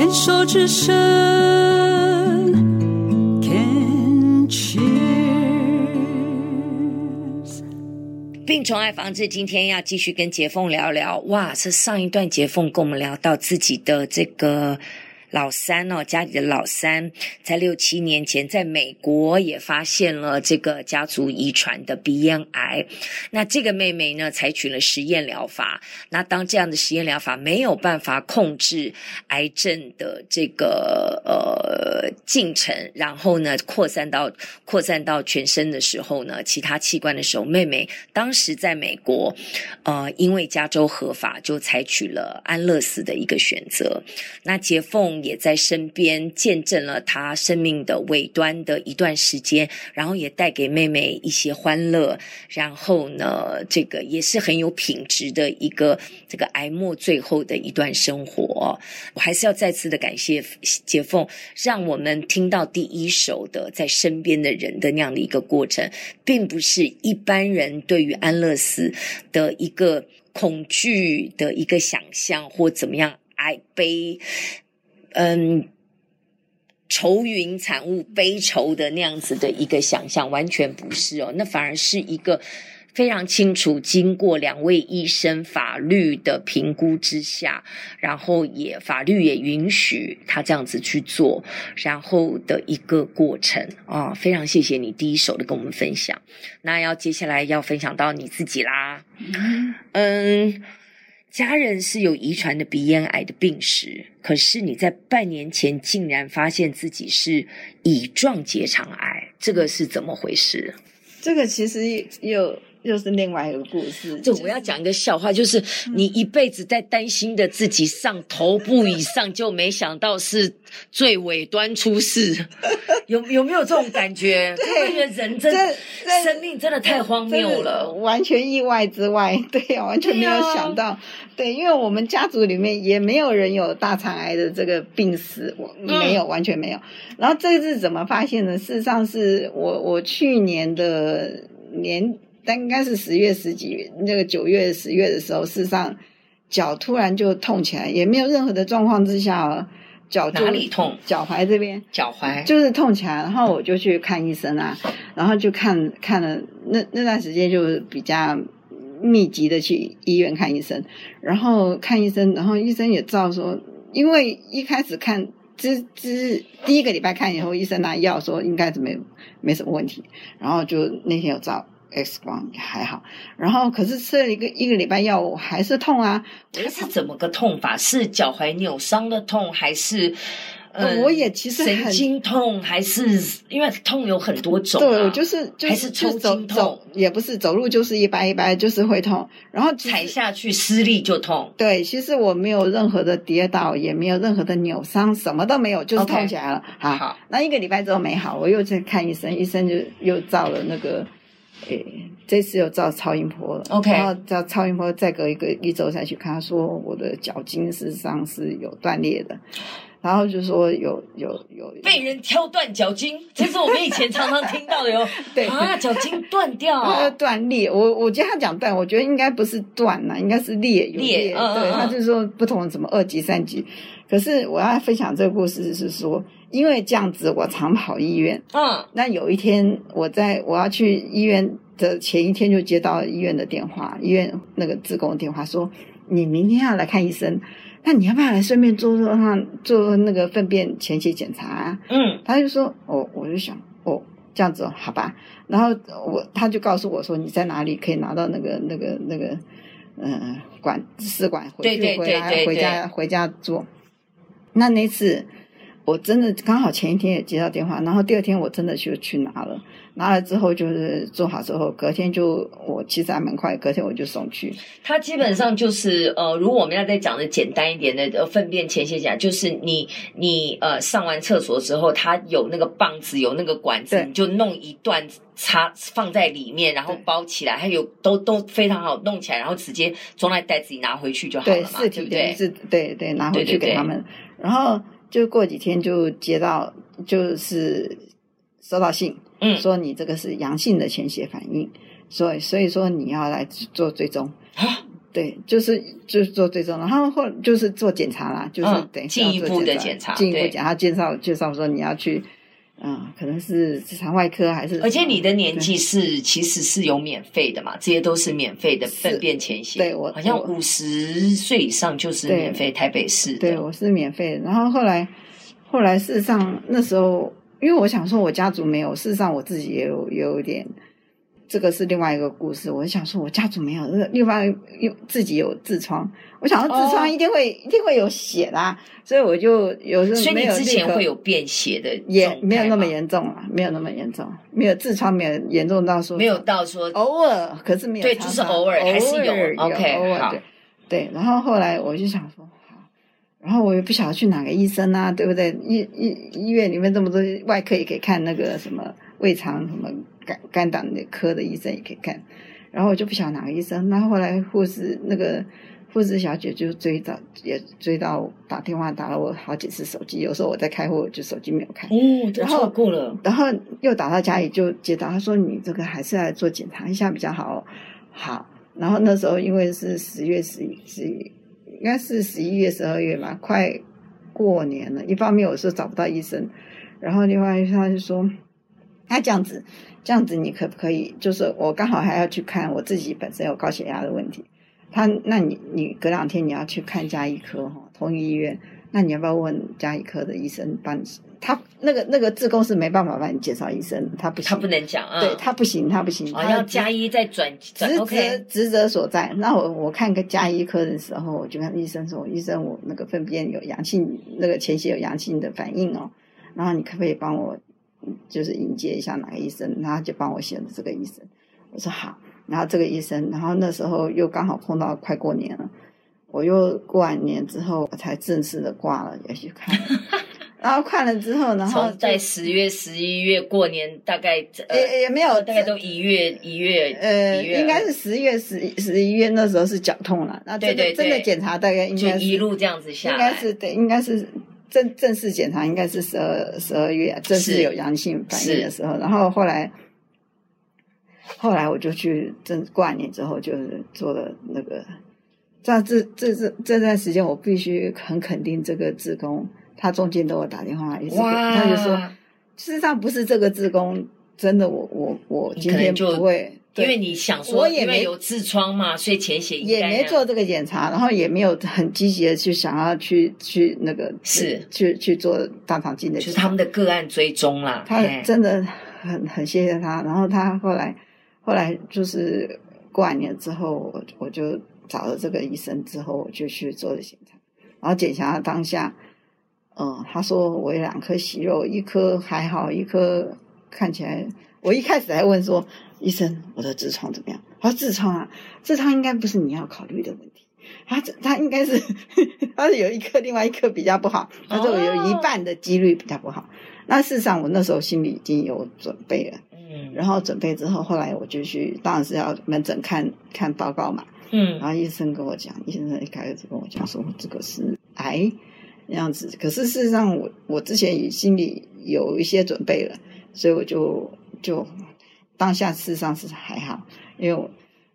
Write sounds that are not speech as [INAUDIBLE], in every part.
牵手之声，Can cheers。病虫害防治，今天要继续跟杰凤聊聊。哇，是上一段杰凤跟我们聊到自己的这个。老三哦，家里的老三，在六七年前，在美国也发现了这个家族遗传的鼻咽癌。那这个妹妹呢，采取了实验疗法。那当这样的实验疗法没有办法控制癌症的这个呃进程，然后呢扩散到扩散到全身的时候呢，其他器官的时候，妹妹当时在美国，呃，因为加州合法，就采取了安乐死的一个选择。那杰凤。也在身边见证了他生命的尾端的一段时间，然后也带给妹妹一些欢乐。然后呢，这个也是很有品质的一个这个哀莫最后的一段生活。我还是要再次的感谢杰凤，让我们听到第一首的在身边的人的那样的一个过程，并不是一般人对于安乐死的一个恐惧的一个想象或怎么样哀悲。嗯，愁云惨雾、悲愁的那样子的一个想象，完全不是哦。那反而是一个非常清楚，经过两位医生法律的评估之下，然后也法律也允许他这样子去做，然后的一个过程啊、哦。非常谢谢你第一手的跟我们分享。那要接下来要分享到你自己啦，嗯。家人是有遗传的鼻咽癌的病史，可是你在半年前竟然发现自己是乙状结肠癌，这个是怎么回事？这个其实有。又是另外一个故事。就我要讲一个笑话，就是你一辈子在担心的自己上头部以上，就没想到是最尾端出事。[LAUGHS] 有有没有这种感觉？对，觉得人真生命真的太荒谬了，完全意外之外。对呀，完全没有想到。对，因为我们家族里面也没有人有大肠癌的这个病史，我没有，完全没有。然后这个是怎么发现的？事实上是我我去年的年。但应该是十月十几，那个九月十月的时候，事实上脚突然就痛起来，也没有任何的状况之下，脚哪里痛？脚踝这边，脚踝就是痛起来，然后我就去看医生啊，然后就看看了那那段时间就比较密集的去医院看医生，然后看医生，然后医生也照说，因为一开始看之之第一个礼拜看以后，医生拿药说应该是没没什么问题，然后就那天有照。X 光还好，然后可是吃了一个一个礼拜药，我还是痛啊。它是怎么个痛法？是脚踝扭伤的痛，还是呃，我也其实神经痛，还是因为痛有很多种，啊？对，就是就是抽筋痛，也不是走路就是一掰一掰，就是会痛。然后踩下去施力就痛。对，其实我没有任何的跌倒，也没有任何的扭伤，什么都没有，就是痛起来了。Okay. 好，那一个礼拜之后没好，我又去看医生，医生就又照了那个。诶，这次又照超音波了，OK，然后照超音波，再隔一个一周再去看，他说我的脚筋事实上是有断裂的，然后就说有有有被人挑断脚筋，[LAUGHS] 这是我们以前常常听到的哟。[LAUGHS] 对啊，脚筋断掉，啊，断裂。我我觉得他讲断，我觉得应该不是断呐，应该是裂有裂。裂嗯、对，他就是说不同的什么二级、三级。可是我要分享这个故事是说。因为这样子，我常跑医院。嗯，那有一天，我在我要去医院的前一天，就接到医院的电话，医院那个职工的电话说：“你明天要来看医生，那你要不要来顺便做做哈做那个粪便前期检查啊？”嗯，他就说：“哦，我就想，哦，这样子哦，好吧。”然后我他就告诉我说：“你在哪里可以拿到那个那个那个嗯管试管回去回来回家回家做？”那那次。我真的刚好前一天也接到电话，然后第二天我真的就去拿了，拿了之后就是做好之后，隔天就我其实还蛮快，隔天我就送去。它基本上就是呃，如果我们要再讲的简单一点的粪便前血讲，就是你你呃上完厕所之后，它有那个棒子，有那个管子，你就弄一段插放在里面，然后包起来，还有都都非常好弄起来，然后直接装在袋子里拿回去就好了嘛，对，对不对？是，对对，拿回去给他们，然后。就过几天就接到，就是收到信，嗯，说你这个是阳性的潜血反应，所以所以说你要来做追踪。啊，对，就是就是做最终，然后后就是做检查啦，就是等进一步的检查，进一步检查介绍介绍说你要去。嗯，可能是直肠外科还是？而且你的年纪是其实是有免费的嘛，这些都是免费的粪便潜血。对，我好像五十岁以上就是免费，台北市。对，我是免费的。然后后来，后来事实上那时候，因为我想说我家族没有，事实上我自己也有也有点。这个是另外一个故事。我想说，我家族没有，另外又自己有痔疮。我想到，痔疮一定会、哦、一定会有血啦，所以我就有时候没有。所以你之前会有便血的，也没有那么严重啊，没有那么严重，没有痔疮没有严重到说，没有到说偶尔，可是没有，对，就是偶尔还是有，有，OK，偶尔，对，对。然后后来我就想说，好，然后我也不晓得去哪个医生啊，对不对？医医医院里面这么多外科也可以看那个什么胃肠什么。肝肝胆的科的医生也可以看，然后我就不晓得哪个医生。那后后来护士那个护士小姐就追到，也追到打电话打了我好几次手机。有时候我在开会，就手机没有开。哦，然后过了，然后又打到家里就接到，他说你这个还是来做检查一下比较好。好，然后那时候因为是十月十一十一，应该是十一月十二月吧，快过年了。一方面我是找不到医生，然后另外一方就说他这样子。这样子你可不可以？就是我刚好还要去看我自己本身有高血压的问题，他那你你隔两天你要去看加医科哈，同一医院，那你要不要问加医科的医生帮你？他那个那个自工是没办法帮你介绍医生，他不行，他不能讲啊，对他不行，他不行，哦，要加医再转职责职责所在。那我我看个加医科的时候，我就跟医生说，医生我那个粪便有阳性，那个前血有阳性的反应哦，然后你可不可以帮我？就是迎接一下哪个医生，然后就帮我选了这个医生。我说好，然后这个医生，然后那时候又刚好碰到快过年了，我又过完年之后我才正式的挂了，也去看。[LAUGHS] 然后看了之后，然后在十月、十一月过年，大概也、呃、也没有，大概都一月、一月，呃，应该是十月、十十一月那时候是脚痛了。那对对，真的检查大概应该是一路这样子下来，应该是对，应该是。正正式检查应该是十二十二月，正式有阳性反应的时候。然后后来，后来我就去正过完年之后，就是做了那个。在这这这这段时间，我必须很肯定这个志工，他中间都有打电话，一直他就说，事实上不是这个志工，真的我我我今天不会。因为你想说，我也没有痔疮嘛，所以潜血也没做这个检查，然后也没有很积极的去想要去去那个是。去去做大肠镜的，就是他们的个案追踪啦。他真的很很谢谢他，然后他后来后来就是过完年之后，我我就找了这个医生之后，我就去做了检查，然后检查当下，嗯，他说我有两颗息肉，一颗还好，一颗看起来，我一开始还问说。医生，我的痔疮怎么样？他说痔疮啊，痔疮应该不是你要考虑的问题。他他应该是，[LAUGHS] 他是有一颗，另外一颗比较不好。他说有一半的几率比较不好。哦、那事实上，我那时候心里已经有准备了。嗯。然后准备之后，后来我就去，当然是要门诊看看报告嘛。嗯。然后医生跟我讲，医生一开始就跟我讲说，这个是癌那样子。可是事实上我，我我之前也心里有一些准备了，所以我就就。当下事实上是还好，因为我，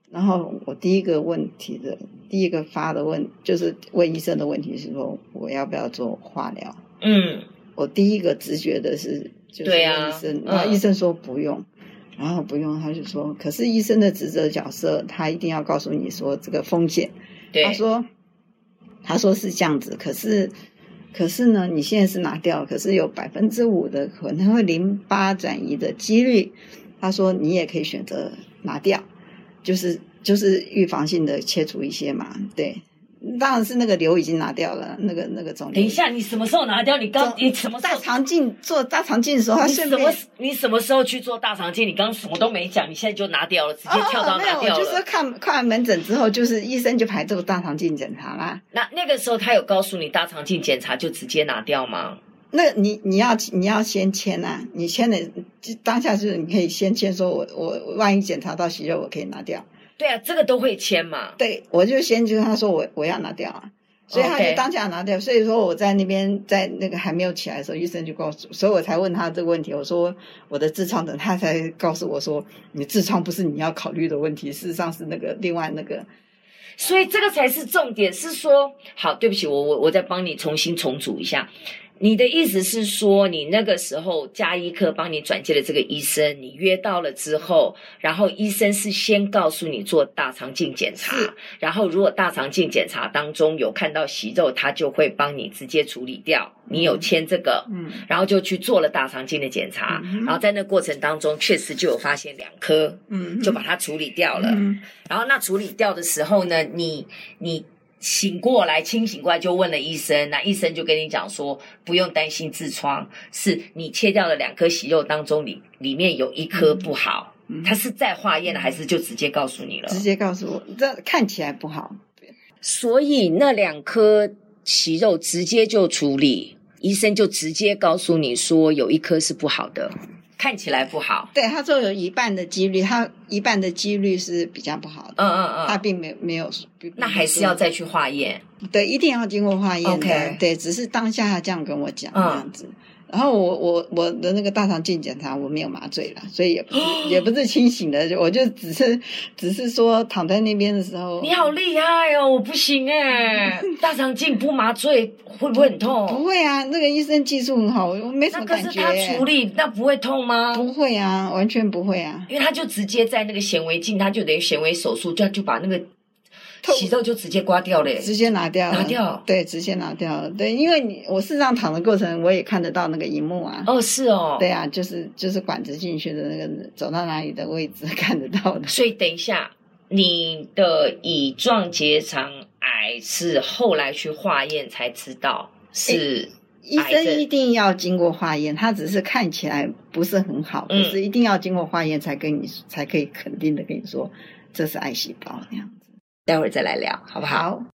然后我第一个问题的第一个发的问就是问医生的问题是说我要不要做化疗？嗯，我第一个直觉的是就是问医生，然后医生说不用，然后不用，他就说，可是医生的职责角色他一定要告诉你说这个风险。对，他说他说是这样子，可是可是呢，你现在是拿掉，可是有百分之五的可能会淋巴转移的几率。他说：“你也可以选择拿掉，就是就是预防性的切除一些嘛。对，当然是那个瘤已经拿掉了，那个那个肿瘤。等一下，你什么时候拿掉？你刚你什么大肠镜做大肠镜的时候，他什么你什么时候去做大肠镜？你刚什么都没讲，你现在就拿掉了，直接跳到拿掉了。哦哦、没有，我就是看看完门诊之后，就是医生就排这个大肠镜检查啦。那那个时候他有告诉你大肠镜检查就直接拿掉吗？”那你你要你要先签呐、啊，你签的就当下就是你可以先签，说我我万一检查到息肉，我可以拿掉。对啊，这个都会签嘛。对，我就先就跟他说我我要拿掉啊，所以他就当下拿掉。所以说我在那边在那个还没有起来的时候，医生就告诉，所以我才问他这个问题。我说我的痔疮等，他才告诉我说，你痔疮不是你要考虑的问题，事实上是那个另外那个。[LAUGHS] 所以这个才是重点，是说，好，对不起，我我我再帮你重新重组一下。你的意思是说，你那个时候加医科帮你转介了这个医生，你约到了之后，然后医生是先告诉你做大肠镜检查，然后如果大肠镜检查当中有看到息肉，他就会帮你直接处理掉。你有签这个，嗯，然后就去做了大肠镜的检查，嗯，然后在那过程当中确实就有发现两颗，嗯，就把它处理掉了。嗯，然后那处理掉的时候呢，你你。醒过来，清醒过来就问了医生，那医生就跟你讲说，不用担心痔疮，是你切掉了两颗息肉当中里里面有一颗不好，他是在化验了还是就直接告诉你了？直接告诉我，这看起来不好。所以那两颗息肉直接就处理，医生就直接告诉你说有一颗是不好的。看起来不好，对，他说有一半的几率，他一半的几率是比较不好的，嗯嗯嗯，他并没有没有，那还是要再去化验，对，一定要经过化验的.对，只是当下他这样跟我讲这样子。嗯然后我我我的那个大肠镜检查我没有麻醉了，所以也不是也不是清醒的，就我就只是只是说躺在那边的时候。你好厉害哦，我不行哎，[LAUGHS] 大肠镜不麻醉会不会很痛？不会啊，那个医生技术很好，我没什么感觉。那可是他处理那不会痛吗？不会啊，完全不会啊，因为他就直接在那个显微镜，他就等于显微手术，就就把那个。息肉就直接刮掉了，直接拿掉，拿掉，对，直接拿掉了，对，因为你我事实上躺的过程，我也看得到那个荧幕啊。哦，是哦，对啊，就是就是管子进去的那个走到哪里的位置 [LAUGHS] 看得到的。所以等一下，你的乙状结肠癌是后来去化验才知道是。医生一定要经过化验，他只是看起来不是很好，可是一定要经过化验才跟你才可以肯定的跟你说这是癌细胞那样。待会儿再来聊，好不好？好。